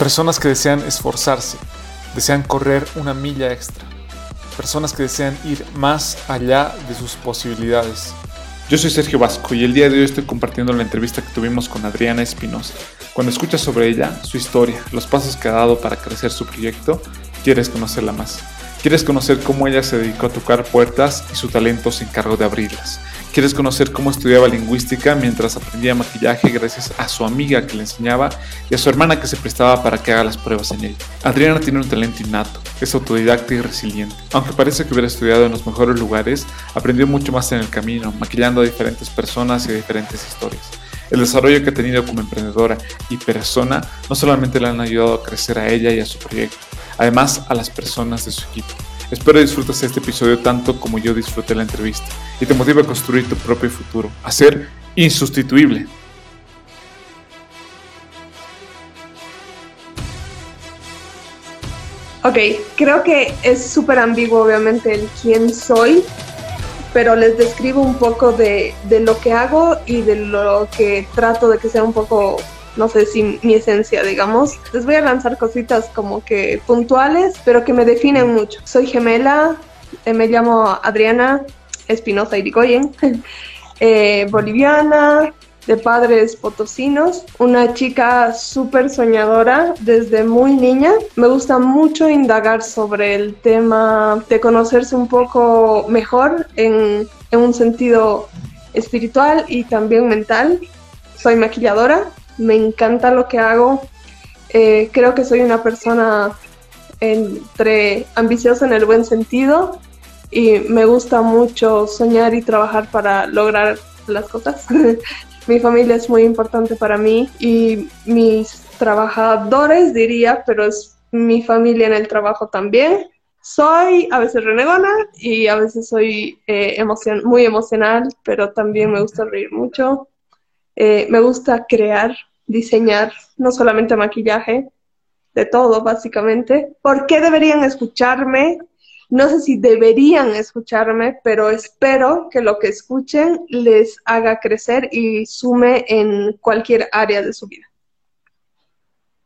Personas que desean esforzarse, desean correr una milla extra. Personas que desean ir más allá de sus posibilidades. Yo soy Sergio Vasco y el día de hoy estoy compartiendo la entrevista que tuvimos con Adriana Espinosa. Cuando escuchas sobre ella, su historia, los pasos que ha dado para crecer su proyecto, quieres conocerla más. ¿Quieres conocer cómo ella se dedicó a tocar puertas y su talento se encargó de abrirlas? ¿Quieres conocer cómo estudiaba lingüística mientras aprendía maquillaje gracias a su amiga que le enseñaba y a su hermana que se prestaba para que haga las pruebas en ella? Adriana tiene un talento innato, es autodidacta y resiliente. Aunque parece que hubiera estudiado en los mejores lugares, aprendió mucho más en el camino, maquillando a diferentes personas y a diferentes historias. El desarrollo que ha tenido como emprendedora y persona no solamente le han ayudado a crecer a ella y a su proyecto, además a las personas de su equipo. Espero disfrutes este episodio tanto como yo disfruté la entrevista y te motive a construir tu propio futuro, a ser insustituible. Ok, creo que es súper ambiguo obviamente el quién soy, pero les describo un poco de, de, lo que hago y de lo que trato de que sea un poco no sé si mi esencia, digamos. Les voy a lanzar cositas como que puntuales, pero que me definen mucho. Soy gemela, eh, me llamo Adriana Espinosa Irigoyen, eh, boliviana, de padres potosinos, una chica súper soñadora desde muy niña. Me gusta mucho indagar sobre el tema de conocerse un poco mejor en, en un sentido espiritual y también mental. Soy maquilladora, me encanta lo que hago. Eh, creo que soy una persona entre ambiciosa en el buen sentido y me gusta mucho soñar y trabajar para lograr las cosas. mi familia es muy importante para mí y mis trabajadores diría, pero es mi familia en el trabajo también. Soy a veces renegona y a veces soy eh, muy emocional, pero también me gusta reír mucho. Eh, me gusta crear diseñar no solamente maquillaje, de todo básicamente. ¿Por qué deberían escucharme? No sé si deberían escucharme, pero espero que lo que escuchen les haga crecer y sume en cualquier área de su vida.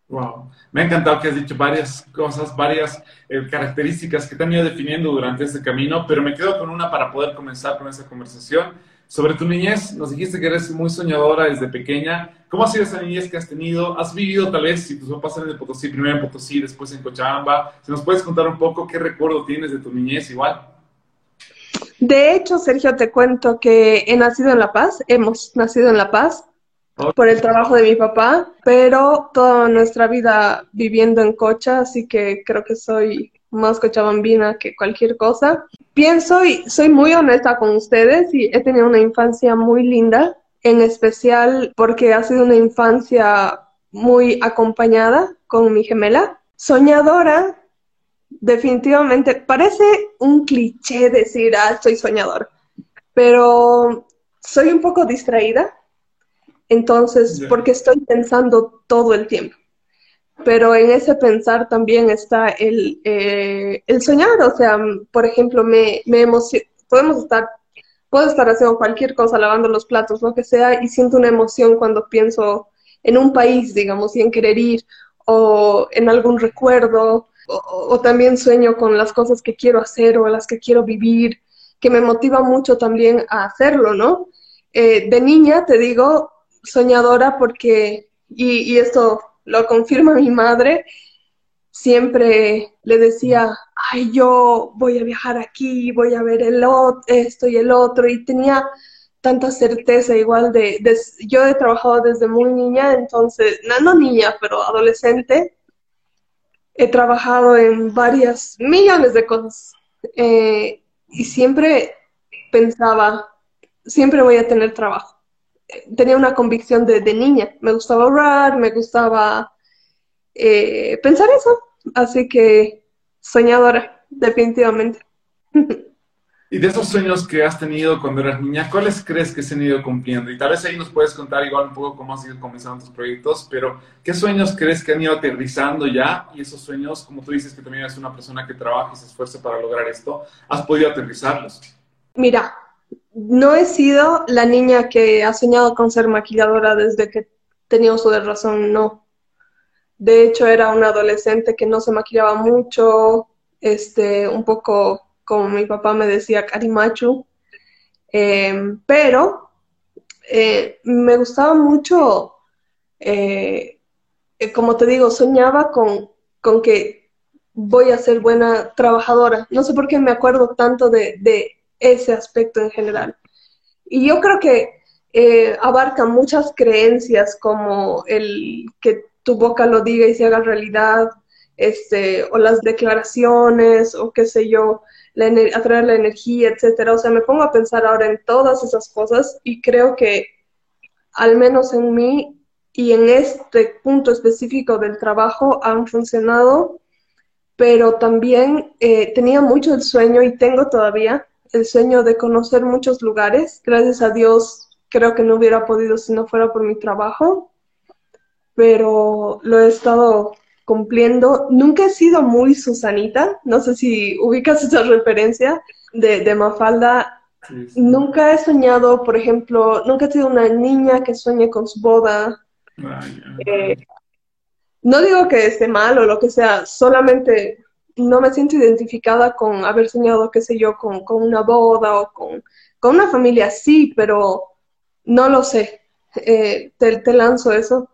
Wow, me ha encantado que has dicho varias cosas, varias eh, características que te han ido definiendo durante este camino, pero me quedo con una para poder comenzar con esa conversación sobre tu niñez, nos dijiste que eres muy soñadora desde pequeña. ¿Cómo ha sido esa niñez que has tenido? ¿Has vivido tal vez, si tus papás eran de Potosí, primero en Potosí, después en Cochabamba? Si nos puedes contar un poco qué recuerdo tienes de tu niñez igual. De hecho, Sergio, te cuento que he nacido en La Paz, hemos nacido en La Paz por el trabajo de mi papá, pero toda nuestra vida viviendo en Cocha, así que creo que soy más cochabambina que cualquier cosa. Pienso y soy muy honesta con ustedes y he tenido una infancia muy linda, en especial porque ha sido una infancia muy acompañada con mi gemela. Soñadora, definitivamente, parece un cliché decir, ah, soy soñador, pero soy un poco distraída, entonces, porque estoy pensando todo el tiempo pero en ese pensar también está el, eh, el soñar, o sea, por ejemplo, me, me podemos estar, puedo estar haciendo cualquier cosa, lavando los platos, lo que sea, y siento una emoción cuando pienso en un país, digamos, y en querer ir, o en algún recuerdo, o, también sueño con las cosas que quiero hacer o las que quiero vivir, que me motiva mucho también a hacerlo, ¿no? Eh, de niña, te digo, soñadora porque, y, y esto lo confirma mi madre, siempre le decía, ay, yo voy a viajar aquí, voy a ver el esto y el otro, y tenía tanta certeza igual de, yo he trabajado desde muy niña, entonces, no, niña, pero adolescente, he trabajado en varias millones de cosas eh, y siempre pensaba, siempre voy a tener trabajo tenía una convicción de, niña. Me gustaba ahorrar, me gustaba eh, pensar eso. Así que soñadora, definitivamente. Y de esos sueños que has tenido cuando eras niña, ¿cuáles crees que se han ido cumpliendo? Y tal vez ahí nos puedes contar igual un poco cómo has ido comenzando tus proyectos, pero ¿qué sueños crees que han ido aterrizando ya? Y esos sueños, como tú dices que también eres una persona que trabaja y se esfuerza para lograr esto, ¿has podido aterrizarlos? Mira, no he sido la niña que ha soñado con ser maquilladora desde que tenía uso de razón, no. De hecho, era una adolescente que no se maquillaba mucho, este, un poco como mi papá me decía, carimachu, em, pero eh, me gustaba mucho, eh, como te digo, soñaba con, con, que voy a ser buena trabajadora. No sé por qué me acuerdo tanto de, de ese aspecto en general. Y yo creo que abarca muchas creencias como el que tu boca lo diga y se haga realidad, este, o las declaraciones, o qué sé yo, la atraer la energía, etcétera. O sea, me pongo a pensar ahora en todas esas cosas y creo que al menos en mí y en este punto específico del trabajo han funcionado, pero también eh, tenía mucho el sueño y tengo todavía el sueño de conocer muchos lugares. Gracias a Dios creo que no hubiera podido si no fuera por mi trabajo, pero lo he estado cumpliendo. Nunca he sido muy Susanita, no sé si ubicas esa referencia de, Mafalda. Nunca he soñado, por ejemplo, nunca he sido una niña que sueñe con su boda. Eh, no digo que esté mal o lo que sea, solamente no me siento identificada con haber soñado, qué sé yo, con, una boda o con, una familia sí, pero no lo sé. Eh, te lanzo eso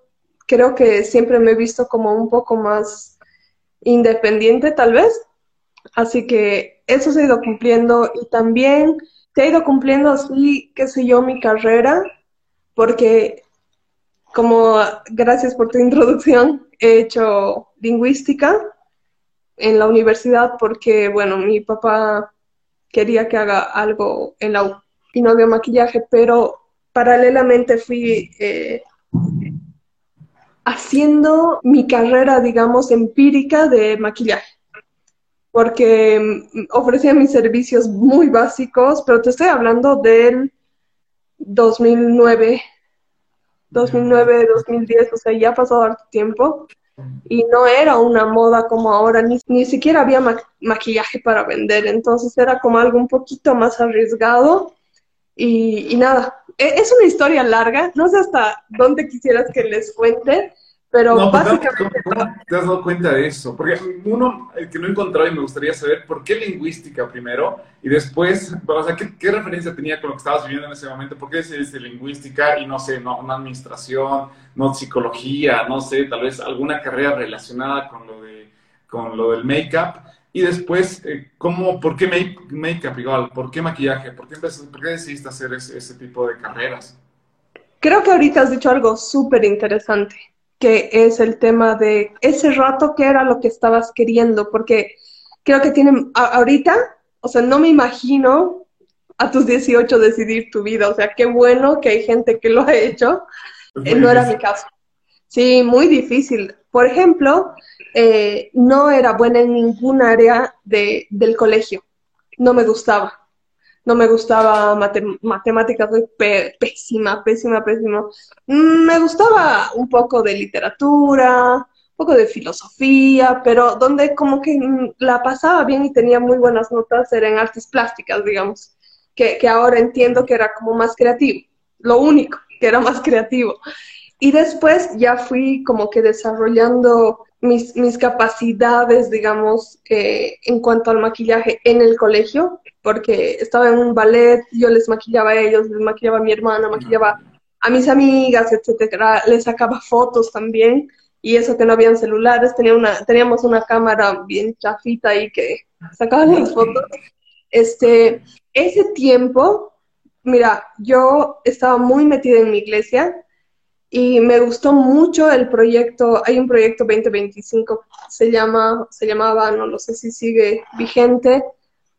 creo que siempre me he visto como un poco más independiente tal vez. Así que eso se ha ido cumpliendo y también se ha ido cumpliendo así, qué sé yo, mi carrera, porque como gracias por tu introducción, he hecho lingüística en la universidad porque, bueno, mi papá quería que haga algo en la U había maquillaje, pero paralelamente fui eh, haciendo mi carrera, digamos, empírica de maquillaje, porque mm, ofrecía mis servicios muy básicos, pero te estoy hablando del 2009, 2009, 2010, o sea, ya ha pasado harto tiempo y no era una moda como ahora, ni, ni siquiera había maquillaje para vender, entonces era como algo un poquito más arriesgado y, nada, e, es una historia larga, no sé hasta dónde quisieras que les cuente, pero pues, básicamente... ¿cómo, te has dado cuenta de eso? Porque uno que no he encontrado y me gustaría saber por qué lingüística primero y después, o sea, ¿qué, referencia tenía con lo que estabas viviendo en ese momento? ¿Por qué dice lingüística y no sé, no, una administración, no psicología, no sé, tal vez alguna carrera relacionada con lo, de, con lo del make-up? Y después, eh, ¿cómo, ¿por qué make-up igual? ¿Por qué maquillaje? ¿Por qué, por qué decidiste hacer ese, ese, tipo de carreras? Creo que ahorita has dicho algo súper interesante, que es el tema de ese rato que era lo que estabas queriendo, porque creo que tienen, ahorita, o sea, no me imagino a tus 18 decidir tu vida, o sea, qué bueno que hay gente que lo ha hecho, eh, no era mi caso. Sí, muy difícil. Por ejemplo, eh, no era buena en ningún área de, del colegio. No me gustaba. No me gustaba matemáticas, soy pésima, pésima, pésima. Mm, me gustaba un poco de literatura, un poco de filosofía, pero donde como que mm, la pasaba bien y tenía muy buenas notas era en artes plásticas, digamos, que, que ahora entiendo que era como más creativo, lo único que era más creativo. Y después ya fui como que desarrollando mis, mis capacidades, digamos, eh, en cuanto al maquillaje en el colegio, porque estaba en un ballet, yo les maquillaba a ellos, les maquillaba a mi hermana, maquillaba a mis amigas, etcétera, les sacaba fotos también, y eso que no habían celulares, tenía una, teníamos una cámara bien chafita ahí que sacaba las fotos. Este, ese tiempo, mira, yo estaba muy metida en mi iglesia, y me gustó mucho el proyecto, hay un proyecto 2025, se llama, se llamaba, no lo sé si sigue vigente,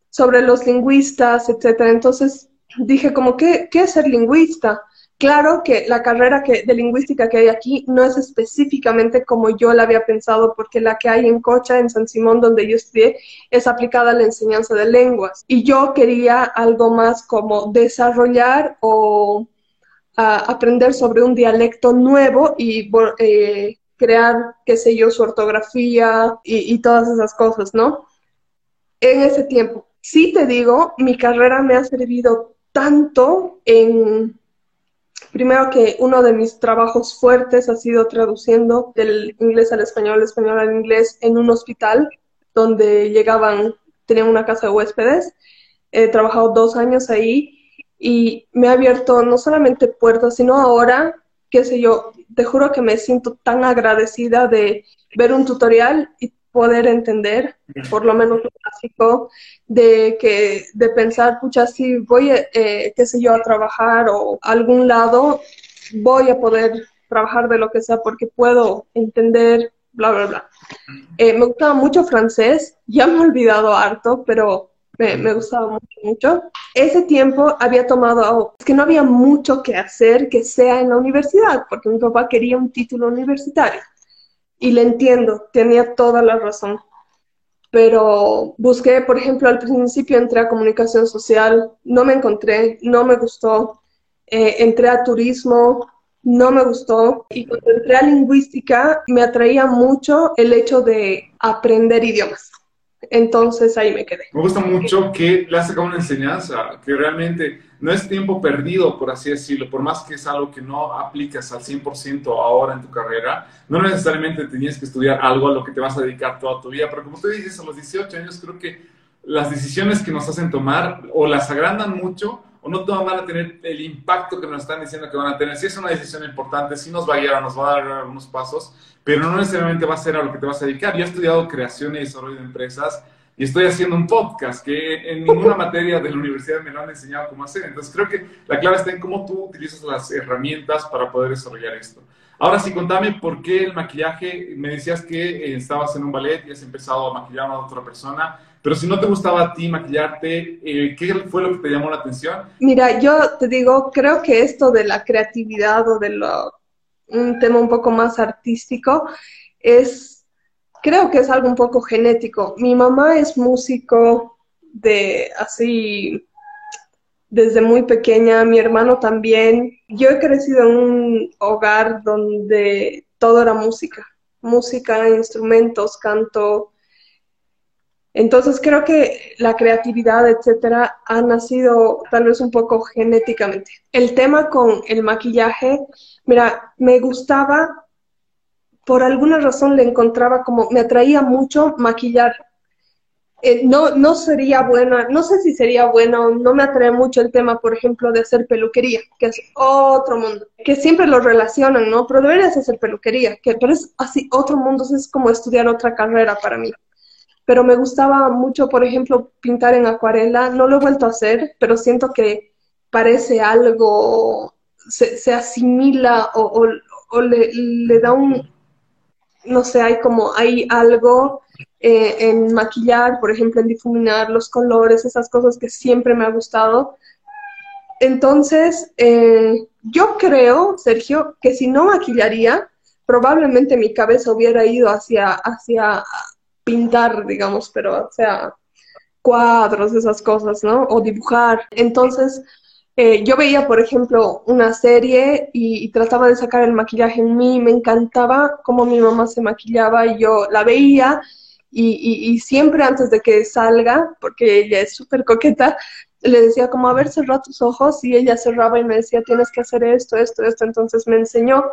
sobre los lingüistas, etcétera. Entonces dije como, ¿qué, qué es ser lingüista? Claro que la carrera que, de lingüística que hay aquí no es específicamente como yo la había pensado, porque la que hay en Cocha, en San Simón, donde yo estudié, es aplicada a la enseñanza de lenguas. Y yo quería algo más como desarrollar o aprender sobre un dialecto nuevo y eh, crear, qué sé yo, su ortografía y, todas esas cosas, ¿no? En ese tiempo. Sí te digo, mi carrera me ha servido tanto en Primero que uno de mis trabajos fuertes ha sido traduciendo del inglés al español, del español al inglés en un hospital donde llegaban, tenían una casa de huéspedes. He trabajado dos años ahí y me ha abierto no solamente puertas, sino ahora, qué sé yo, te juro que me siento tan agradecida de ver un tutorial y poder entender, por lo menos lo básico, de que de pensar, pucha, si voy, eh, qué sé yo, a trabajar o a algún lado, voy a poder trabajar de lo que sea porque puedo entender, bla, bla, bla. Eh, me gustaba mucho francés, ya me he olvidado harto, pero me, gustaba mucho, mucho. Ese tiempo había tomado, es que no había mucho que hacer que sea en la universidad, porque mi papá quería un título universitario y le entiendo, tenía toda la razón. Pero busqué, por ejemplo, al principio entré a comunicación social, no me encontré, no me gustó. Eh, entré a turismo, no me gustó. Y cuando entré a lingüística, me atraía mucho el hecho de aprender idiomas. Entonces ahí me quedé. Me gusta mucho que le has sacado una enseñanza, que realmente no es tiempo perdido, por así decirlo, por más que es algo que no aplicas al 100% ahora en tu carrera, no necesariamente tenías que estudiar algo a lo que te vas a dedicar toda tu vida, pero como tú dices, a los 18 años creo que las decisiones que nos hacen tomar o las agrandan mucho o no van a tener el impacto que nos están diciendo que van a tener. Si es una decisión importante, sí nos va a guiar, nos va a dar algunos pasos, pero no necesariamente va a ser a lo que te vas a dedicar. Yo he estudiado creación y desarrollo de empresas y estoy haciendo un podcast que en ninguna materia de la universidad me lo han enseñado cómo hacer. Entonces creo que la clave está en cómo tú utilizas las herramientas para poder desarrollar esto. Ahora sí, contame por qué el maquillaje. Me decías que eh, estabas en un ballet y has empezado a maquillar a otra persona. Pero si no te gustaba a ti maquillarte, eh, ¿qué fue lo que te llamó la atención? Mira, yo te digo, creo que esto de la creatividad o de lo, un tema un poco más artístico es creo que es algo un poco genético. Mi mamá es músico de así desde muy pequeña, mi hermano también. Yo he crecido en un hogar donde todo era música, música, instrumentos, canto. Entonces creo que la creatividad, etcétera, ha nacido tal vez un poco genéticamente. El tema con el maquillaje, mira, me gustaba por alguna razón le encontraba como, me atraía mucho maquillar. Eh, no, no sería buena, no sé si sería bueno, no me atrae mucho el tema, por ejemplo, de hacer peluquería, que es otro mundo, que siempre lo relacionan, ¿no? Pero deberías hacer peluquería, que, pero es así, otro mundo, es como estudiar otra carrera para mí. Pero me gustaba mucho, por ejemplo, pintar en acuarela, no lo he vuelto a hacer, pero siento que parece algo, se, asimila o, o, le da un, no sé, hay como, hay algo eh, en maquillar, por ejemplo, en difuminar los colores, esas cosas que siempre me ha gustado. Entonces, eh, yo creo, Sergio, que si no maquillaría, probablemente mi cabeza hubiera ido hacia, hacia pintar, digamos, pero, o sea, cuadros, esas cosas, ¿no? O dibujar. Entonces, eh, yo veía, por ejemplo, una serie y, trataba de sacar el maquillaje en mí, me encantaba cómo mi mamá se maquillaba y yo la veía y, siempre antes de que salga, porque ella es súper coqueta, le decía como, a ver, cerra tus ojos y ella cerraba y me decía, tienes que hacer esto, esto, esto, entonces me enseñó.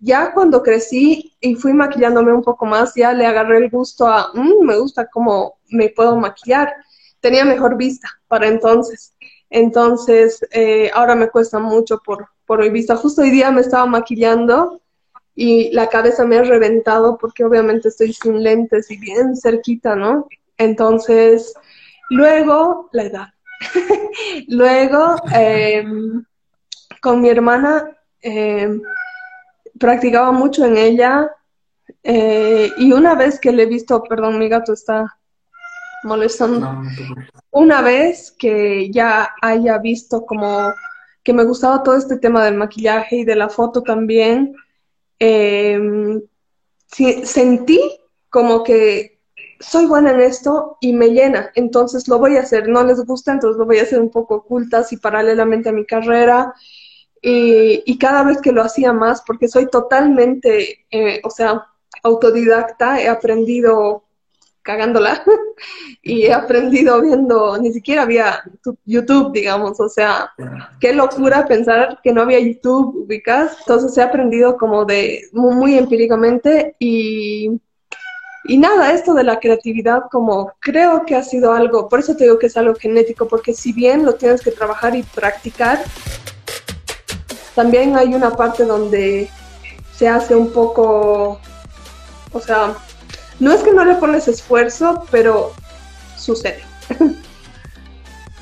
Ya cuando crecí y fui maquillándome un poco más, ya le agarré el gusto a, mm, me gusta cómo me puedo maquillar. Tenía mejor vista para entonces. Entonces, eh, ahora me cuesta mucho por, por mi vista. Justo hoy día me estaba maquillando y la cabeza me ha reventado porque obviamente estoy sin lentes y bien cerquita, ¿no? Entonces, luego, la edad. luego, em, con mi hermana, em, practicaba mucho en ella eh, y una vez que le he visto, perdón, mi gato está molestando. Una vez que ya haya visto como que me gustaba todo este tema del maquillaje y de la foto también, em, sentí como que soy buena en esto y me llena, entonces lo voy a hacer. No les gusta, entonces lo voy a hacer un poco ocultas y paralelamente a mi carrera. Y, cada vez que lo hacía más, porque soy totalmente, eh, o sea, autodidacta, he aprendido cagándola y he aprendido viendo, ni siquiera había YouTube, digamos, o sea, qué locura pensar que no había YouTube, ubicas. Entonces he aprendido como de muy, empíricamente y, y nada, esto de la creatividad como creo que ha sido algo, por eso te digo que es algo genético, porque si bien lo tienes que trabajar y practicar, también hay una parte donde se hace un poco, o sea, no es que no le pones esfuerzo, pero sucede.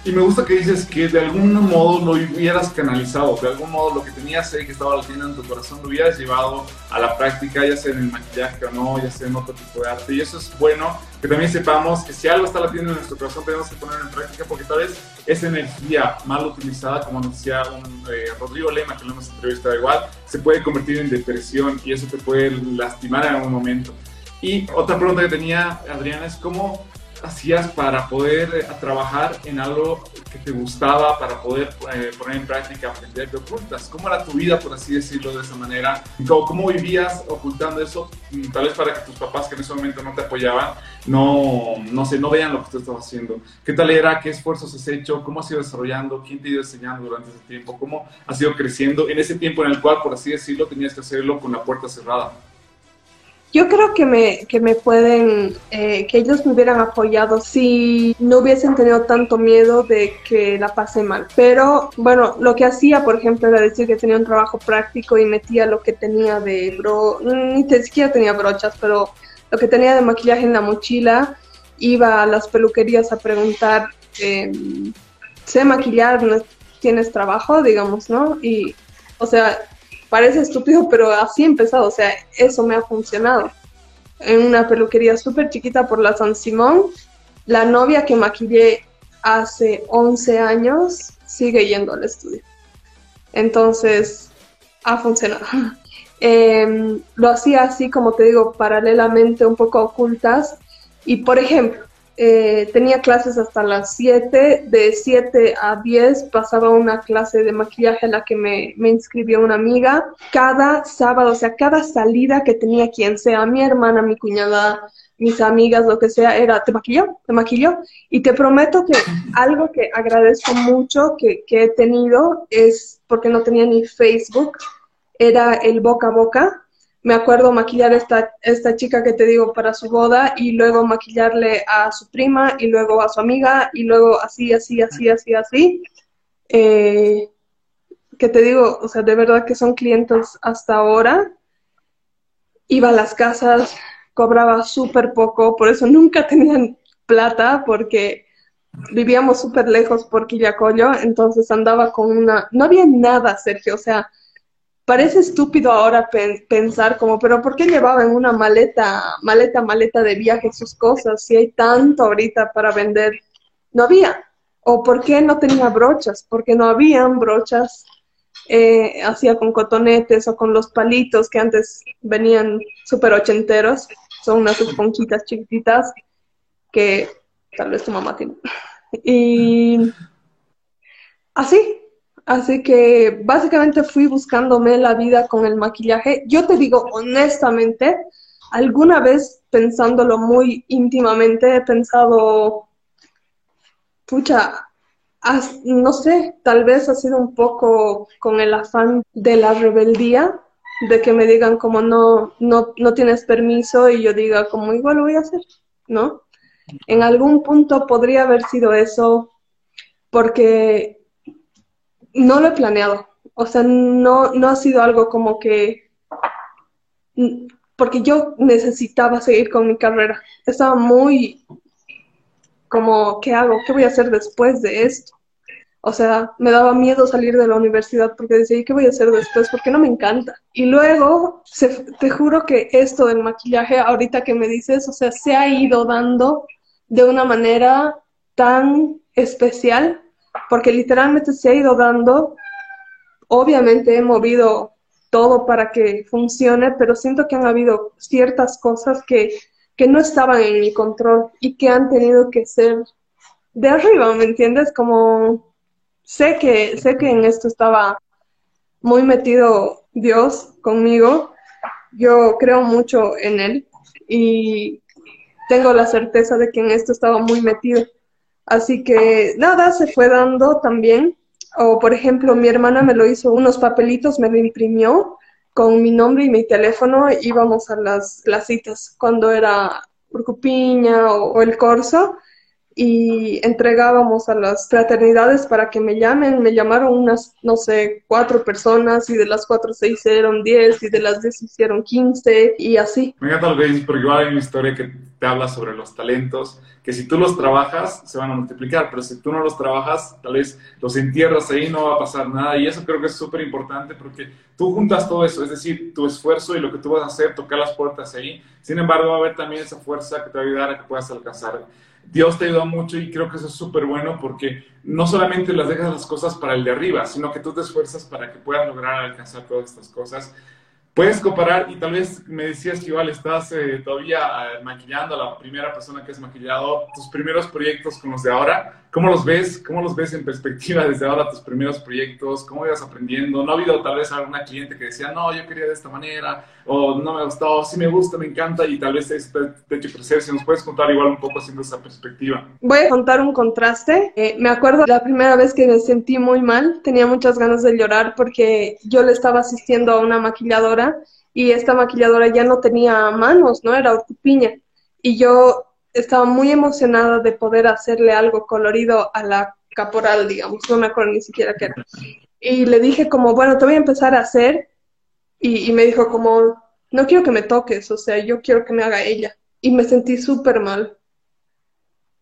Y me gusta que dices que de algún modo lo hubieras canalizado, de algún modo lo que tenías ahí que estaba latiendo en tu corazón lo hubieras llevado a la práctica, ya sea en el maquillaje o no, ya sea en otro tipo de arte. Y eso es bueno que también sepamos que si algo está latiendo en nuestro corazón tenemos que ponerlo en práctica porque tal vez esa energía mal utilizada, como decía un, eh, Rodrigo Lema, que lo hemos entrevistado igual, se puede convertir en depresión y eso te puede lastimar en algún momento. Y otra pregunta que tenía, Adriana, es cómo hacías para poder eh, trabajar en algo que te gustaba, para poder eh, poner en práctica, aprender de ocultas? ¿Cómo era tu vida, por así decirlo, de esa manera? ¿Cómo, ¿Cómo, vivías ocultando eso? Mm, tal vez para que tus papás, que en ese momento no te apoyaban, no, no sé, no vean lo que tú estabas haciendo. ¿Qué tal era? ¿Qué esfuerzos has hecho? ¿Cómo has ido desarrollando? ¿Quién te ha ido enseñando durante ese tiempo? ¿Cómo has ido creciendo en ese tiempo en el cual, por así decirlo, tenías que hacerlo con la puerta cerrada? Yo creo que me, que me pueden, eh, que ellos me hubieran apoyado si no hubiesen tenido tanto miedo de que la pase mal. Pero bueno, lo que hacía, por ejemplo, era decir que tenía un trabajo práctico y metía lo que tenía de bro, ni siquiera tenía brochas, pero lo que tenía de maquillaje en la mochila. Iba a las peluquerías a preguntar, eh, ¿sé maquillar? ¿Tienes trabajo? Digamos, ¿no? Y, o sea, parece estúpido, pero así he empezado, o sea, eso me ha funcionado. En una peluquería súper chiquita por la San Simón, la novia que maquillé hace 11 años sigue yendo al estudio. Entonces, ha funcionado. Em, lo hacía así, como te digo, paralelamente, un poco ocultas. Y, por ejemplo, eh, tenía clases hasta las 7, de 7 a 10 pasaba una clase de maquillaje a la que me, me, inscribió una amiga. Cada sábado, o sea, cada salida que tenía quien sea, mi hermana, mi cuñada, mis amigas, lo que sea, era, te maquilló, te maquilló. Y te prometo que algo que agradezco mucho que, que he tenido es, porque no tenía ni Facebook, era el boca a boca me acuerdo maquillar esta, esta chica que te digo para su boda y luego maquillarle a su prima y luego a su amiga y luego así, así, así, así, así. Eh, que te digo, o sea, de verdad que son clientes hasta ahora. Iba a las casas, cobraba súper poco, por eso nunca tenían plata porque vivíamos súper lejos por Quillacollo, entonces andaba con una... No había nada, Sergio, o sea, parece estúpido ahora pensar como, pero ¿por qué llevaba en una maleta, maleta, maleta de viaje sus cosas si hay tanto ahorita para vender? No había. ¿O por qué no tenía brochas? Porque no habían brochas. Eh, hacía con cotonetes o con los palitos que antes venían súper ochenteros. Son unas esponjitas chiquititas que tal vez tu mamá tiene. Y así, Así que básicamente fui buscándome la vida con el maquillaje. Yo te digo honestamente, alguna vez pensándolo muy íntimamente, he pensado, pucha, no sé, tal vez ha sido un poco con el afán de la rebeldía, de que me digan como no, no, no tienes permiso y yo diga como igual lo voy a hacer, ¿no? En algún punto podría haber sido eso, porque no lo he planeado. O sea, no, no ha sido algo como que... Porque yo necesitaba seguir con mi carrera. Estaba muy como, ¿qué hago? ¿Qué voy a hacer después de esto? O sea, me daba miedo salir de la universidad porque decía, ¿y qué voy a hacer después? Porque no me encanta. Y luego, te juro que esto del maquillaje, ahorita que me dices, o sea, se ha ido dando de una manera tan especial porque literalmente se ha ido dando obviamente he movido todo para que funcione, pero siento que han habido ciertas cosas que, que no estaban en mi control y que han tenido que ser de arriba, ¿me entiendes? Como sé que, sé que en esto estaba muy metido Dios conmigo, yo creo mucho en Él y tengo la certeza de que en esto estaba muy metido. Así que nada, se fue dando también. O por ejemplo, mi hermana me lo hizo unos papelitos, me lo imprimió con mi nombre y mi teléfono, íbamos a las, las citas cuando era Urcupiña o, o el Corso y entregábamos a las fraternidades para que me llamen. Me llamaron unas, no sé, cuatro personas y de las cuatro se hicieron diez y de las diez se hicieron quince y así. Me encanta lo que dices porque igual hay una historia que te habla sobre los talentos, que si tú los trabajas se van a multiplicar, pero si tú no los trabajas, tal vez los entierras ahí, no va a pasar nada. Y eso creo que es súper importante porque tú juntas todo eso, es decir, tu esfuerzo y lo que tú vas a hacer, tocar las puertas ahí. Sin embargo, va a haber también esa fuerza que te va a ayudar a que puedas alcanzar Dios te ayuda mucho y creo que eso es súper bueno porque no solamente las dejas las cosas para el de arriba, sino que tú te esfuerzas para que puedas lograr alcanzar todas estas cosas. Puedes comparar y tal vez me decías que igual estás eh, todavía eh, maquillando a la primera persona que has maquillado tus primeros proyectos con los de ahora. ¿Cómo los ves? ¿Cómo los ves en perspectiva desde ahora tus primeros proyectos? ¿Cómo ibas aprendiendo? ¿No ha habido tal vez alguna cliente que decía, no, yo quería de esta manera, o no me gustó, sí me gusta, me encanta, y tal vez te, te ha hecho crecer? Si nos puedes contar igual un poco haciendo esa perspectiva. Voy a contar un contraste. Eh, me acuerdo la primera vez que me sentí muy mal, tenía muchas ganas de llorar porque yo le estaba asistiendo a una maquilladora y esta maquilladora ya no tenía manos, ¿no? Era piña. Y yo estaba muy emocionada de poder hacerle algo colorido a la caporal, digamos, no me acuerdo ni siquiera qué era. Y le dije como, bueno, te voy a empezar a hacer. Y, me dijo como, no quiero que me toques, o sea, yo quiero que me haga ella. Y me sentí súper mal.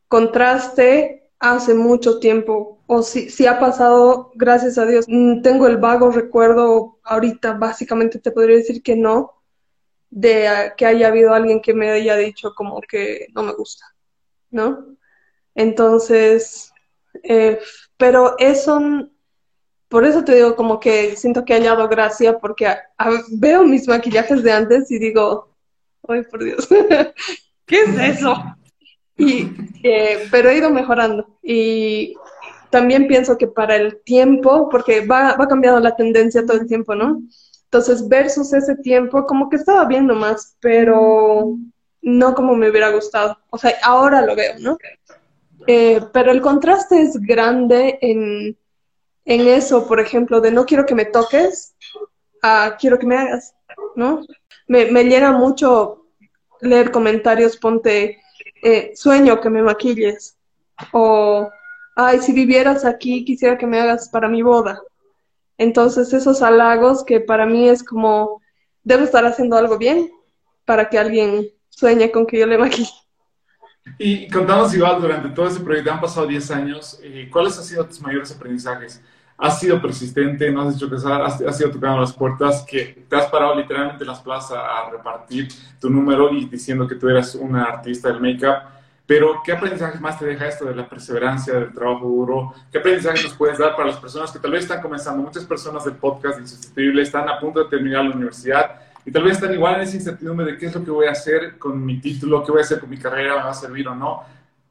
Contraste hace mucho tiempo, o si, si ha pasado, gracias a Dios, mm, tengo el vago recuerdo, ahorita básicamente te podría decir que no, de que haya habido alguien que me haya dicho como que no me gusta, ¿no? Entonces, eh, pero eso, por eso te digo como que siento que he hallado gracia porque veo mis maquillajes de antes y digo, ay por Dios, ¿qué es eso? Y, eh, pero he ido mejorando y también pienso que para el tiempo, porque va, va cambiando la tendencia todo el tiempo, ¿no? Entonces, versus ese tiempo, como que estaba viendo más, pero no como me hubiera gustado. O sea, ahora lo veo, ¿no? Eh, pero el contraste es grande en, en eso, por ejemplo, de no quiero que me toques, a quiero que me hagas, ¿no? Me, me llena mucho leer comentarios, ponte, eh, sueño que me maquilles, o, ay, si vivieras aquí, quisiera que me hagas para mi boda, entonces esos halagos que para mí es como, debo estar haciendo algo bien para que alguien sueñe con que yo le maquille. Y contanos igual, durante todo ese proyecto, han pasado 10 años, eh, ¿cuáles han sido tus mayores aprendizajes? ¿Has sido persistente? ¿No has dicho que has, has ido tocando las puertas? ¿Que te has parado literalmente en las plazas a repartir tu número y diciendo que tú eras una artista del make-up? Pero, ¿qué aprendizaje más te deja esto de la perseverancia, del trabajo duro? ¿Qué aprendizaje nos puedes dar para las personas que tal vez están comenzando? Muchas personas del podcast Insustituible están a punto de terminar la universidad y tal vez están igual en esa incertidumbre de qué es lo que voy a hacer con mi título, qué voy a hacer con mi carrera, me va a servir o no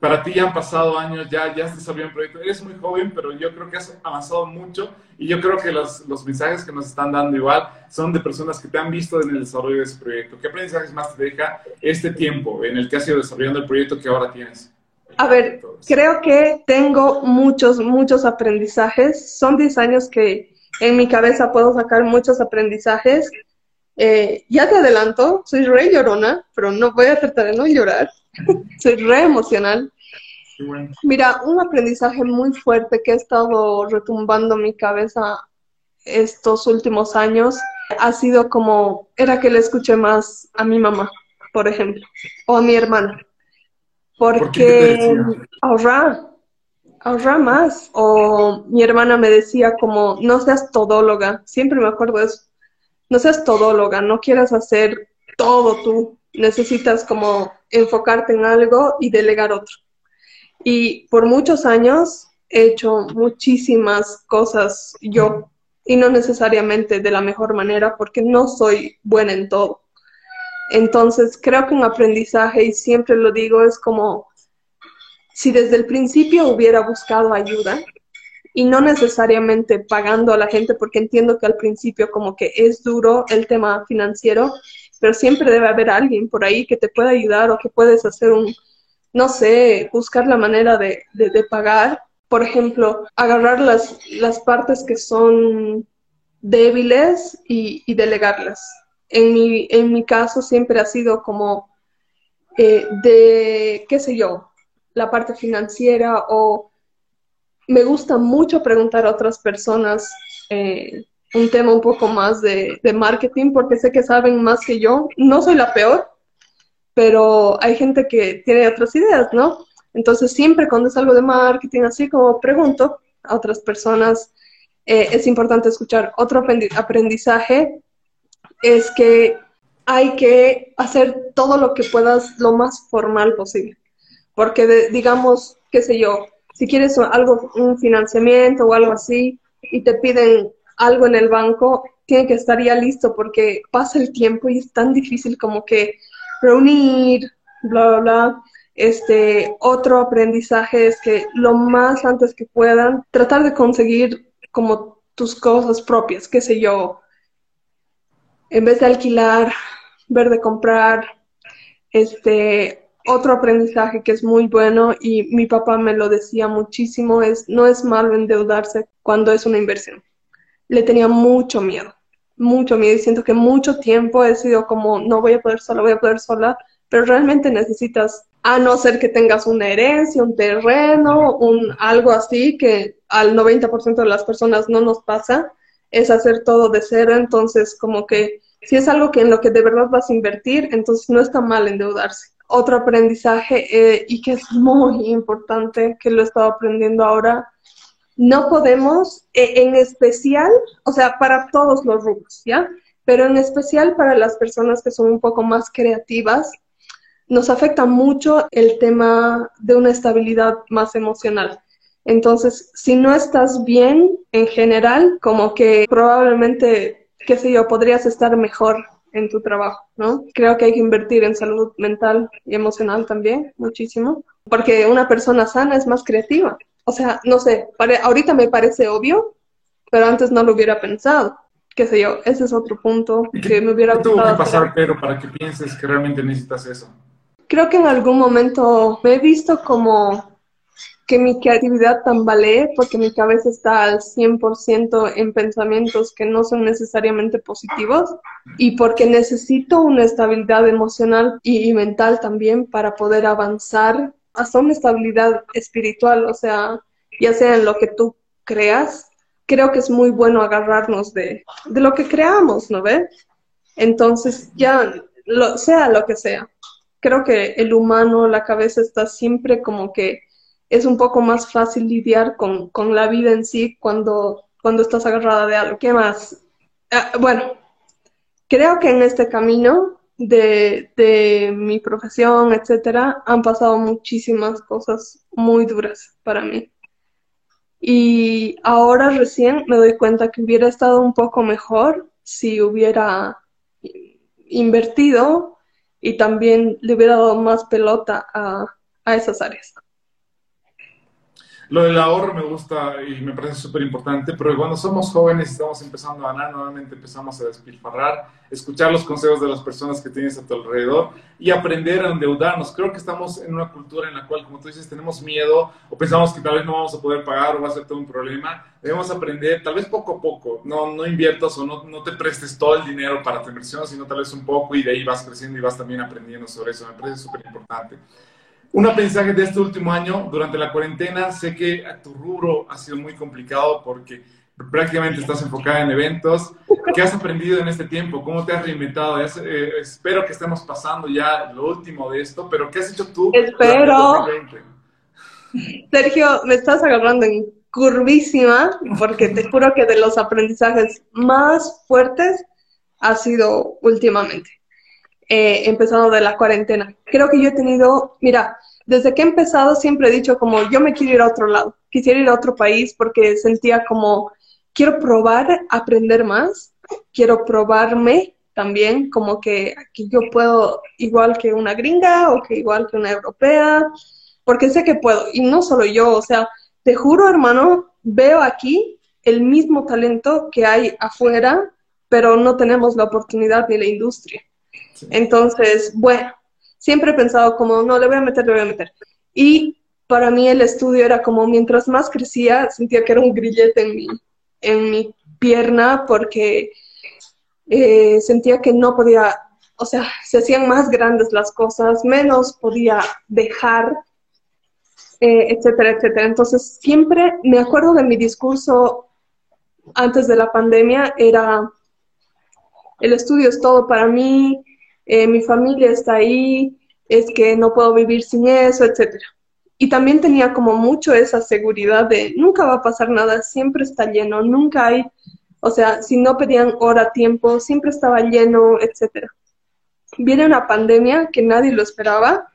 para ti ya han pasado años, ya, ya has desarrollado un proyecto, eres muy joven, pero yo creo que has avanzado mucho y yo creo que los, los, mensajes que nos están dando igual son de personas que te han visto en el desarrollo de ese proyecto. ¿Qué aprendizajes más te deja este tiempo en el que has ido desarrollando el proyecto que ahora tienes? A ver, creo que tengo muchos, muchos aprendizajes. Son 10 años que en mi cabeza puedo sacar muchos aprendizajes. Eh, ya te adelanto, soy re llorona, pero no voy a tratar de no llorar. soy re emocional. Mira, un aprendizaje muy fuerte que ha estado retumbando mi cabeza estos últimos años ha sido como, era que le escuché más a mi mamá, por ejemplo, o a mi hermana. Porque ahorrar, ahorrar más. O mi hermana me decía como, no seas todóloga, siempre me acuerdo de eso, no seas todóloga, no quieras hacer todo tú, necesitas como enfocarte en algo y delegar otro. Y por muchos años he hecho muchísimas cosas yo, y no necesariamente de la mejor manera porque no soy buena en todo. Entonces, creo que un aprendizaje, y siempre lo digo, es como si desde el principio hubiera buscado ayuda y no necesariamente pagando a la gente, porque entiendo que al principio como que es duro el tema financiero, pero siempre debe haber alguien por ahí que te pueda ayudar o que puedes hacer un, no sé, buscar la manera de, de, pagar. Por ejemplo, agarrar las, las partes que son débiles y, delegarlas. En mi, en mi caso siempre ha sido como eh, de, qué sé yo, la parte financiera o me gusta mucho preguntar a otras personas eh, un tema un poco más de, marketing porque sé que saben más que yo. No soy la peor, pero hay gente que tiene otras ideas, ¿no? Entonces siempre cuando es de marketing, así como pregunto a otras personas, eh, es importante escuchar. Otro aprendizaje es que hay que hacer todo lo que puedas lo más formal posible. Porque digamos, qué sé yo, si quieres algo, un financiamiento o algo así, y te piden algo en el banco, tiene que estar ya listo porque pasa el tiempo y es tan difícil como que reunir, bla, bla, bla. Este, otro aprendizaje es que lo más antes que puedan, tratar de conseguir como tus cosas propias, qué sé yo, en vez de alquilar, ver de comprar, este, otro aprendizaje que es muy bueno y mi papá me lo decía muchísimo es no es malo endeudarse cuando es una inversión le tenía mucho miedo, mucho miedo y siento que mucho tiempo he sido como, no voy a poder sola, voy a poder sola, pero realmente necesitas, a no ser que tengas una herencia, un terreno, un algo así que al 90% de las personas no nos pasa, es hacer todo de cero, entonces como que si es algo que en lo que de verdad vas a invertir, entonces no está mal endeudarse. Otro aprendizaje eh, y que es muy importante, que lo he estado aprendiendo ahora, no podemos, e, en especial, o sea, para todos los rubros, ¿ya? Pero en especial para las personas que son un poco más creativas, nos afecta mucho el tema de una estabilidad más emocional. Entonces, si no estás bien en general, como que probablemente, qué sé yo, podrías estar mejor en tu trabajo, ¿no? Creo que hay que invertir en salud mental y emocional también, muchísimo, porque una persona sana es más creativa o sea, no sé, ahorita me parece obvio, pero antes no lo hubiera pensado. Qué sé yo, ese es otro punto que me hubiera gustado. tuvo que pasar, pero para que pienses que realmente necesitas eso? Creo que en algún momento me he visto como que mi creatividad tambalee porque mi cabeza está al 100% en pensamientos que no son necesariamente positivos y porque necesito una estabilidad emocional y mental también para poder avanzar hasta una estabilidad espiritual, o sea, ya sea en lo que tú creas, creo que es muy bueno agarrarnos de, de lo que creamos, ¿no ves? Entonces, ya, lo, sea lo que sea, creo que el humano, la cabeza está siempre como que es un poco más fácil lidiar con, con la vida en sí cuando, cuando estás agarrada de algo. ¿Qué más? Ah, bueno, creo que en este camino de, mi profesión, etcétera, han pasado muchísimas cosas muy duras para mí. Y ahora recién me doy cuenta que hubiera estado un poco mejor si hubiera invertido y también le hubiera dado más pelota a, a esas áreas. Lo del ahorro me gusta y me parece súper importante, pero cuando somos jóvenes y estamos empezando a ganar, nuevamente empezamos a despilfarrar, escuchar los consejos de las personas que tienes a tu alrededor y aprender a endeudarnos. Creo que estamos en una cultura en la cual, como tú dices, tenemos miedo o pensamos que tal vez no vamos a poder pagar o va a ser todo un problema. Debemos aprender, tal vez poco a poco, no, no inviertas o no, no te prestes todo el dinero para tu inversión, sino tal vez un poco y de ahí vas creciendo y vas también aprendiendo sobre eso. Me parece súper importante. Un aprendizaje de este último año, durante la cuarentena, sé que tu rubro ha sido muy complicado porque prácticamente estás enfocada en eventos. ¿Qué has aprendido en este tiempo? ¿Cómo te has reinventado? Eh, espero que estemos pasando ya lo último de esto, pero ¿qué has hecho tú? Espero. Sergio, me estás agarrando en curvísima porque te juro que de los aprendizajes más fuertes ha sido últimamente. Eh, empezando de la cuarentena. Creo que yo he tenido, mira, desde que he empezado siempre he dicho como yo me quiero ir a otro lado, quisiera ir a otro país porque sentía como quiero probar, aprender más, quiero probarme también, como que aquí yo puedo igual que una gringa o que igual que una europea, porque sé que puedo, y no solo yo, o sea, te juro, hermano, veo aquí el mismo talento que hay afuera, pero no tenemos la oportunidad ni la industria. Entonces, bueno, siempre he pensado como, no, le voy a meter, le voy a meter. Y para mí el estudio era como, mientras más crecía, sentía que era un grillete en mi, en mi pierna porque eh, sentía que no podía, o sea, se hacían más grandes las cosas, menos podía dejar, eh, etcétera, etcétera. Entonces, siempre me acuerdo de mi discurso antes de la pandemia, era, el estudio es todo para mí, eh, mi familia está ahí, es que no puedo vivir sin eso, etcétera. Y también tenía como mucho esa seguridad de nunca va a pasar nada, siempre está lleno, nunca hay o sea, si no pedían hora, tiempo, siempre estaba lleno, etc. Viene una pandemia que nadie lo esperaba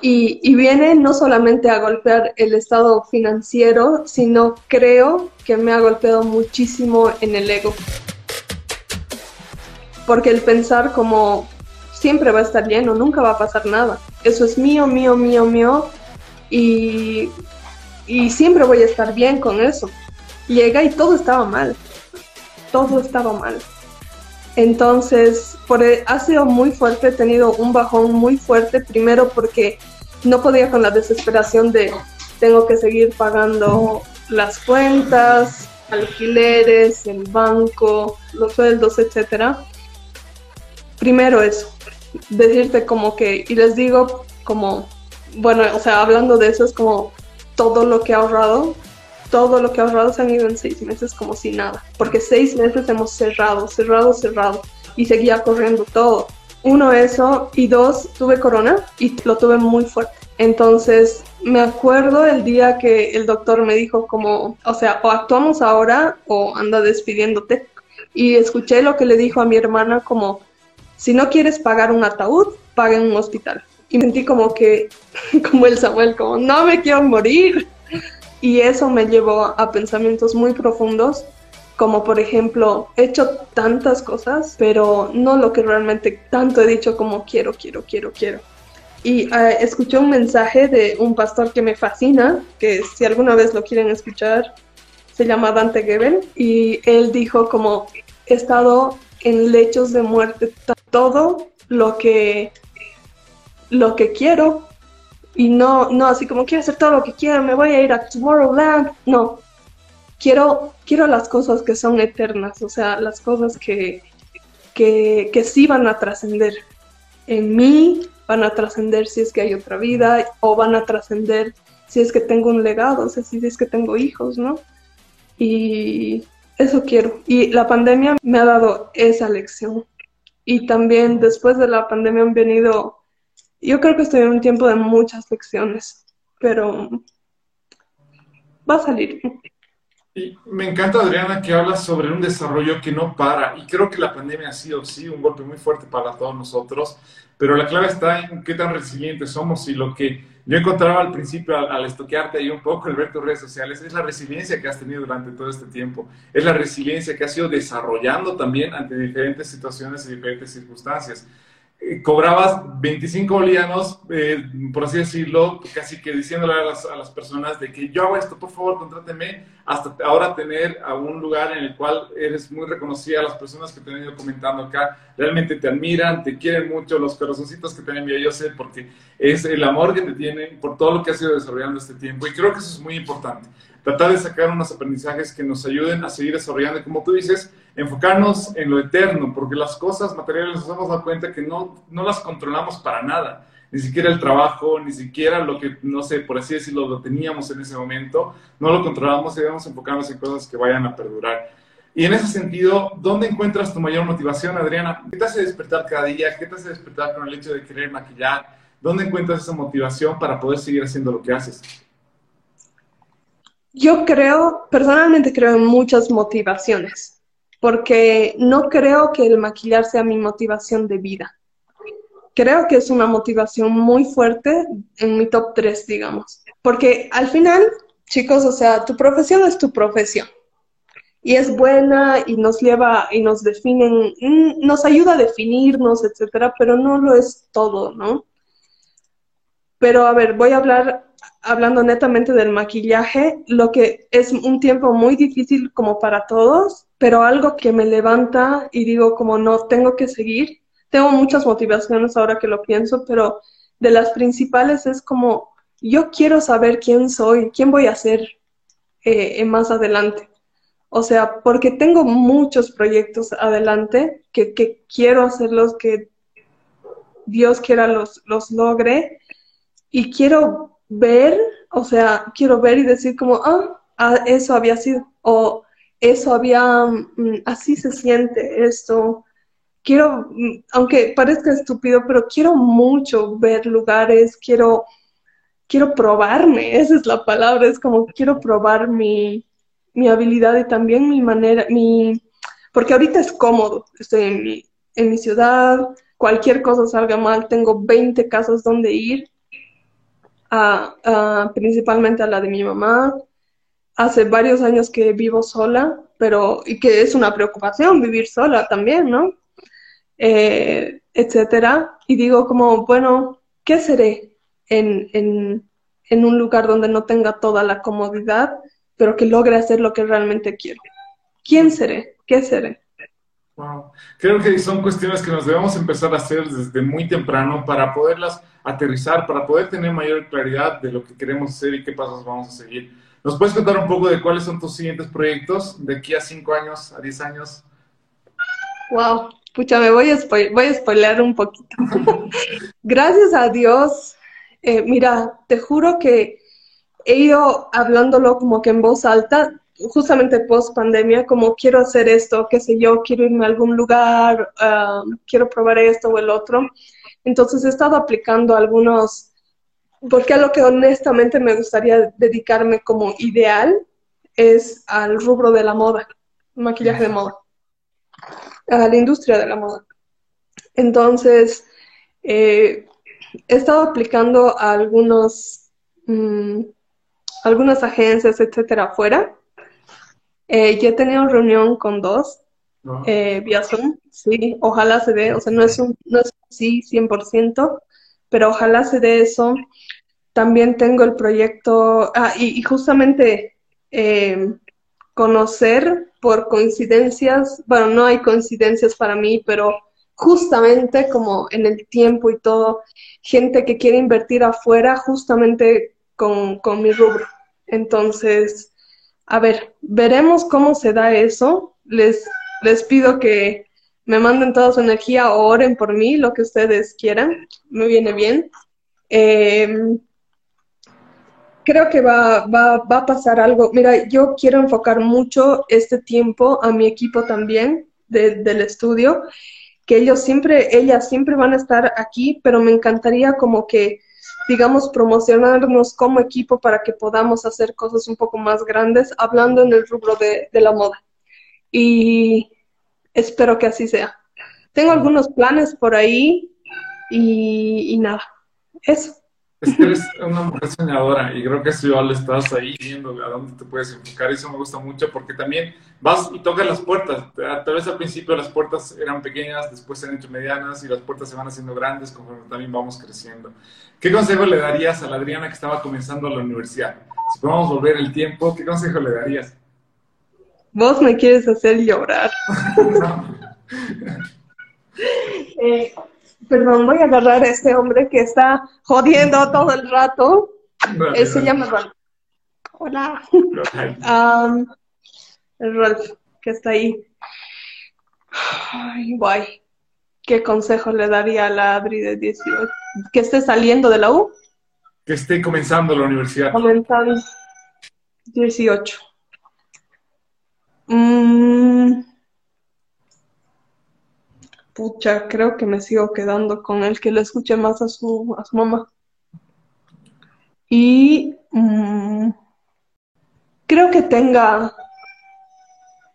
y, viene no solamente a golpear el estado financiero, sino creo que me ha golpeado muchísimo en el ego. Porque el pensar como siempre va a estar lleno, nunca va a pasar nada. Eso es mío, mío, mío, mío. Y, y siempre voy a estar bien con eso llega y todo estaba mal. Todo estaba mal. Entonces, por, ha sido muy fuerte, he tenido un bajón muy fuerte, primero porque no podía con la desesperación de tengo que seguir pagando las cuentas, alquileres, el banco, los sueldos, etcétera. Primero eso, decirte como que, y les digo como, bueno, o sea, hablando de eso es como todo lo que he ahorrado todo lo que ahorrado se han ido en seis meses como si nada, porque seis meses hemos cerrado, cerrado, cerrado y seguía corriendo todo. Uno eso y dos tuve corona y lo tuve muy fuerte. Entonces me acuerdo el día que el doctor me dijo como, o sea, o actuamos ahora o anda despidiéndote. Y escuché lo que le dijo a mi hermana como, si no quieres pagar un ataúd, paga en un hospital. Y sentí como que, como el Samuel, como, no me quiero morir. Y eso me llevó a pensamientos muy profundos, como por ejemplo, he hecho tantas cosas, pero no lo que realmente tanto he dicho como quiero, quiero, quiero, quiero. Y eh, escuché un mensaje de un pastor que me fascina, que si alguna vez lo quieren escuchar, se llama Dante Gebel, y él dijo como, he estado en lechos de muerte, todo lo que, lo que quiero y no, no así como quiero hacer todo lo que quiero, me voy a ir a Tomorrowland. No, quiero, quiero las cosas que son eternas, o sea, las cosas que, que, que sí van a trascender. En mí van a trascender si es que hay otra vida o van a trascender si es que tengo un legado, o sea, si es que tengo hijos, ¿no? Y eso quiero. Y la pandemia me ha dado esa lección. Y también después de la pandemia han venido yo creo que estoy en un tiempo de muchas lecciones, pero va a salir. Y me encanta, Adriana, que hablas sobre un desarrollo que no para. Y creo que la pandemia ha sido, sí, un golpe muy fuerte para todos nosotros. Pero la clave está en qué tan resilientes somos. Y lo que yo encontraba al principio, al, estoquearte ahí un poco, al ver tus redes sociales, es la resiliencia que has tenido durante todo este tiempo. Es la resiliencia que has ido desarrollando también ante diferentes situaciones y diferentes circunstancias. Cobrabas 25 bolivianos, eh, por así decirlo, casi que diciéndole a las, a las, personas de que yo hago esto, por favor, contráteme, hasta ahora tener a un lugar en el cual eres muy reconocida, las personas que te han ido comentando acá realmente te admiran, te quieren mucho, los corazoncitos que te han enviado, yo sé, porque es el amor que te tienen por todo lo que has ido desarrollando este tiempo y creo que eso es muy importante tratar de sacar unos aprendizajes que nos ayuden a seguir desarrollando. Como tú dices, enfocarnos en lo eterno, porque las cosas materiales nos hemos dado cuenta que no, no las controlamos para nada. Ni siquiera el trabajo, ni siquiera lo que, no sé, por así decirlo, lo teníamos en ese momento, no lo controlamos y debemos enfocarnos en cosas que vayan a perdurar. Y en ese sentido, ¿dónde encuentras tu mayor motivación, Adriana? ¿Qué te hace despertar cada día? ¿Qué te hace despertar con el hecho de querer maquillar? ¿Dónde encuentras esa motivación para poder seguir haciendo lo que haces? Yo creo, personalmente creo en muchas motivaciones, porque no creo que el maquillar sea mi motivación de vida. Creo que es una motivación muy fuerte en mi top 3, digamos. Porque al final, chicos, o sea, tu profesión es tu profesión. y es buena y nos lleva y nos definen, mm, nos ayuda a definirnos, etcétera, pero no lo es todo, ¿no? Pero a ver, voy a hablar, hablando netamente del maquillaje, lo que es un tiempo muy difícil como para todos, pero algo que me levanta y digo como no, tengo que seguir. Tengo muchas motivaciones ahora que lo pienso, pero de las principales es como yo quiero saber quién soy, quién voy a ser eh, más adelante. O sea, porque tengo muchos proyectos adelante que, quiero hacerlos, que Dios quiera los, los logre. Y quiero ver, o sea, quiero ver y decir como, ah, ah eso había sido, eso había, mm, así se siente esto. Quiero, mm, aunque parezca estúpido, pero quiero mucho ver lugares, quiero, quiero probarme, esa es la palabra, es como quiero probar mi, mi habilidad y también mi manera, mi, porque ahorita es cómodo, estoy en mi, en mi ciudad, cualquier cosa salga mal, tengo 20 casas donde ir, a, principalmente a la de mi mamá. Hace varios años que vivo sola, pero y que es una preocupación vivir sola también, ¿no? Eh, etcétera. Y digo como, bueno, ¿qué seré en, en, en un lugar donde no tenga toda la comodidad? pero que logre hacer lo que realmente quiero. ¿Quién seré? ¿Qué seré? Wow. Creo que son cuestiones que nos debemos empezar a hacer desde muy temprano para poderlas aterrizar, para poder tener mayor claridad de lo que queremos hacer y qué pasos vamos a seguir. ¿Nos puedes contar un poco de cuáles son tus siguientes proyectos de aquí a cinco años, a diez años? Wow, pucha, me voy a, spoilear un poquito. Gracias a Dios, eh, mira, te juro que he ido hablándolo como que en voz alta, justamente post pandemia, como quiero hacer esto, qué sé yo, quiero irme a algún lugar, um, quiero probar esto o el otro. Entonces he estado aplicando algunos, porque a lo que honestamente me gustaría dedicarme como ideal es al rubro de la moda, maquillaje de moda, a la industria de la moda. Entonces, eh, he estado aplicando a algunos mm, algunas agencias, etcétera, afuera. Eh, ya he tenido reunión con dos eh, vía Zoom, sí, ojalá se dé, o sea, no es un, no es sí 100%, pero ojalá se dé eso. También tengo el proyecto, ah, y, justamente eh, conocer por coincidencias, bueno, no hay coincidencias para mí, pero justamente como en el tiempo y todo, gente que quiere invertir afuera justamente con, con mi rubro. Entonces, a ver, veremos cómo se da eso. Les, les pido que me manden toda su energía o oren por mí, lo que ustedes quieran. Me viene bien. Em, creo que va, va, va, a pasar algo. Mira, yo quiero enfocar mucho este tiempo a mi equipo también del estudio, que ellos siempre, ellas siempre van a estar aquí, pero me encantaría como que digamos, promocionarnos como equipo para que podamos hacer cosas un poco más grandes, hablando en el rubro de, la moda. Y espero que así sea. Tengo algunos planes por ahí y, y nada, eso. Es que eres una mujer soñadora y creo que eso ya lo estás ahí viendo a dónde te puedes enfocar eso me gusta mucho porque también vas y tocas las puertas. Tal vez al principio las puertas eran pequeñas, después se han hecho medianas y las puertas se van haciendo grandes conforme también vamos creciendo. ¿Qué consejo le darías a la Adriana que estaba comenzando la universidad? Si podemos volver el tiempo, ¿qué consejo le darías? Vos me quieres hacer llorar. eh, Perdón, voy a agarrar a este hombre que está jodiendo todo el rato. Él se llama Rolf. Hola. um, Rolf, que está ahí. Ay, guay. ¿Qué consejo le daría a la Adri de 18? ¿Que esté saliendo de la U? Que esté comenzando la universidad. Comenzando. 18. Mmm pucha, creo que me sigo quedando con el que le escuche más a su, a su mamá. Y mm, creo que tenga,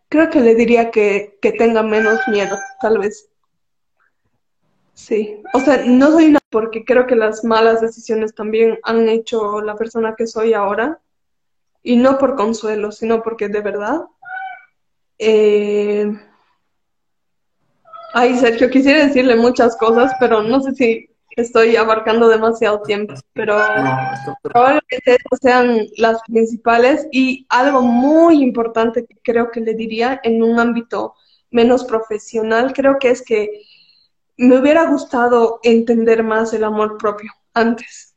creo que le diría que, que tenga menos miedo, tal vez. Sí, o sea, no soy una, porque creo que las malas decisiones también han hecho la persona que soy ahora, y no por consuelo, sino porque de verdad Eh... Ay, Sergio, quisiera decirle muchas cosas, pero no sé si estoy abarcando demasiado tiempo, pero probablemente esas sean las principales y algo muy importante que creo que le diría en un ámbito menos profesional, creo que es que me hubiera gustado entender más el amor propio antes.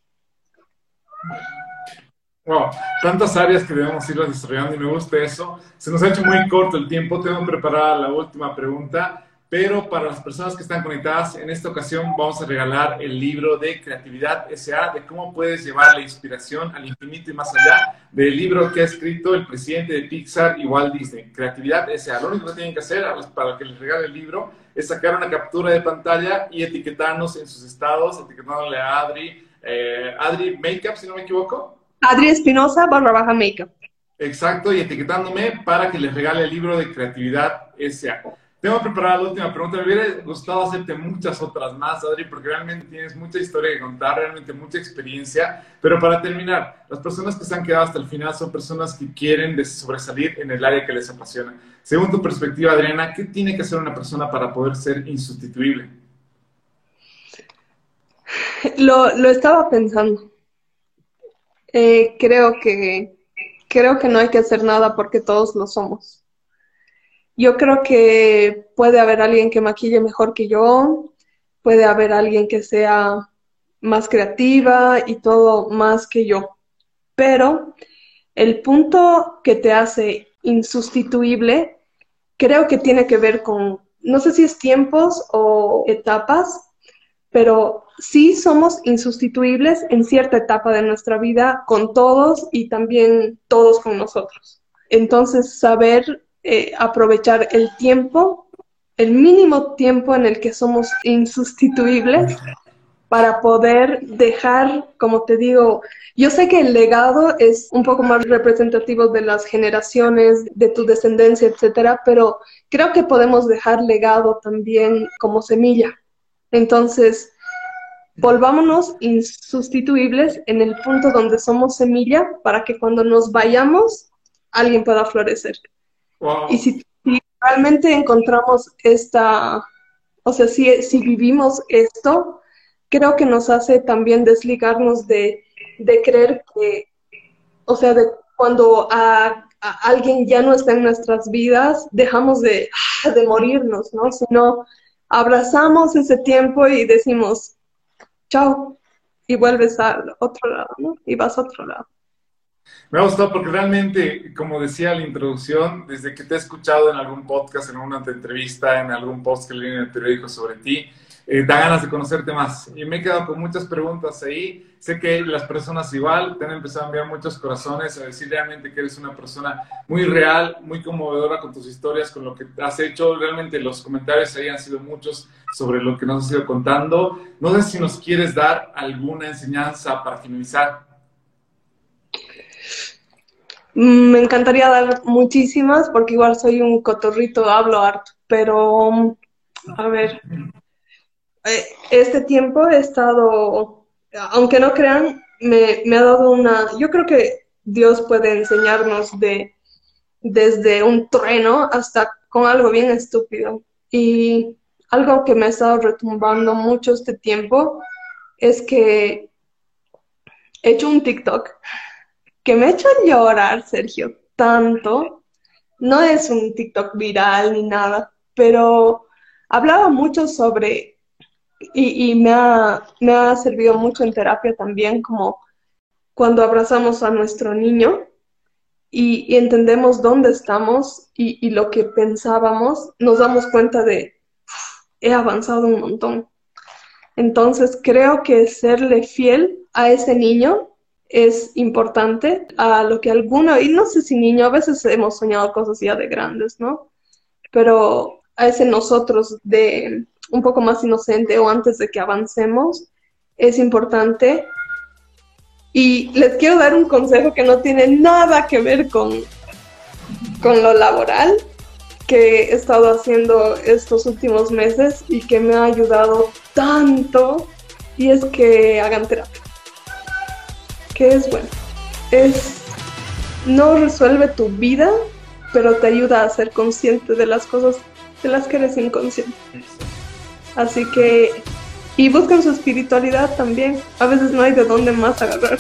Wow, tantas áreas que debemos ir desarrollando y me gusta eso. Se nos ha hecho muy corto el tiempo, tengo preparada la última pregunta pero para las personas que están conectadas, en esta ocasión vamos a regalar el libro de Creatividad SA, de cómo puedes llevar la inspiración al infinito y más allá, del libro que ha escrito el presidente de Pixar y Walt Disney, Creatividad SA. Lo único que tienen que hacer para que les regale el libro es sacar una captura de pantalla y etiquetarnos en sus estados, etiquetándole a Adri, eh, Adri Makeup, si no me equivoco. Adri Espinosa, barra baja Makeup. Exacto, y etiquetándome para que les regale el libro de Creatividad SA. Tengo preparada la última pregunta. Me hubiera gustado hacerte muchas otras más, Adri, porque realmente tienes mucha historia que contar, realmente mucha experiencia. Pero para terminar, las personas que se han quedado hasta el final son personas que quieren sobresalir en el área que les apasiona. Según tu perspectiva, Adriana, ¿qué tiene que hacer una persona para poder ser insustituible? Lo, lo estaba pensando. Eh, creo que creo que no hay que hacer nada porque todos lo somos. Yo creo que puede haber alguien que maquille mejor que yo, puede haber alguien que sea más creativa y todo más que yo. Pero el punto que te hace insustituible creo que tiene que ver con, no sé si es tiempos o etapas, pero sí somos insustituibles en cierta etapa de nuestra vida con todos y también todos con nosotros. Entonces, saber eh, aprovechar el tiempo, el mínimo tiempo en el que somos insustituibles para poder dejar, como te digo, yo sé que el legado es un poco más representativo de las generaciones, de tu descendencia, etcétera, pero creo que podemos dejar legado también como semilla. Entonces, volvámonos insustituibles en el punto donde somos semilla para que cuando nos vayamos, alguien pueda florecer. Y si, realmente encontramos esta, o sea, si, si vivimos esto, creo que nos hace también desligarnos de, de creer que, o sea, de cuando a, alguien ya no está en nuestras vidas, dejamos de, de morirnos, ¿no? Sino abrazamos ese tiempo y decimos, chao, y vuelves al otro lado, ¿no? Y vas a otro lado. Me ha gustado porque realmente, como decía la introducción, desde que te he escuchado en algún podcast, en una entrevista, en algún post que leí en el periódico sobre ti, eh, da ganas de conocerte más. Y me he quedado con muchas preguntas ahí. Sé que las personas igual te han empezado a enviar muchos corazones, a decir realmente que eres una persona muy real, muy conmovedora con tus historias, con lo que has hecho. Realmente los comentarios ahí han sido muchos sobre lo que nos has ido contando. No sé si nos quieres dar alguna enseñanza para finalizar. Mm, me encantaría dar muchísimas porque igual soy un cotorrito, hablo harto, pero a ver, este tiempo he estado, aunque no crean, me, me, ha dado una, yo creo que Dios puede enseñarnos de desde un trueno hasta con algo bien estúpido. Y algo que me ha estado retumbando mucho este tiempo es que he hecho un TikTok que me ha hecho llorar, Sergio, tanto. No es un TikTok viral ni nada, pero hablaba mucho sobre, y, me, ha, me ha servido mucho en terapia también, como cuando abrazamos a nuestro niño y, entendemos dónde estamos y, y, lo que pensábamos, nos damos cuenta de, he avanzado un montón. Entonces creo que serle fiel a ese niño es importante a lo que alguno, y no sé si niño, a veces hemos soñado cosas ya de grandes, ¿no? Pero a ese nosotros de un poco más inocente o antes de que avancemos, es importante. Y les quiero dar un consejo que no tiene nada que ver con, con lo laboral que he estado haciendo estos últimos meses y que me ha ayudado tanto, y es que hagan terapia que es bueno. Es no resuelve tu vida, pero te ayuda a ser consciente de las cosas de las que eres inconsciente. Así que, y buscan su espiritualidad también. A veces no hay de dónde más agarrar.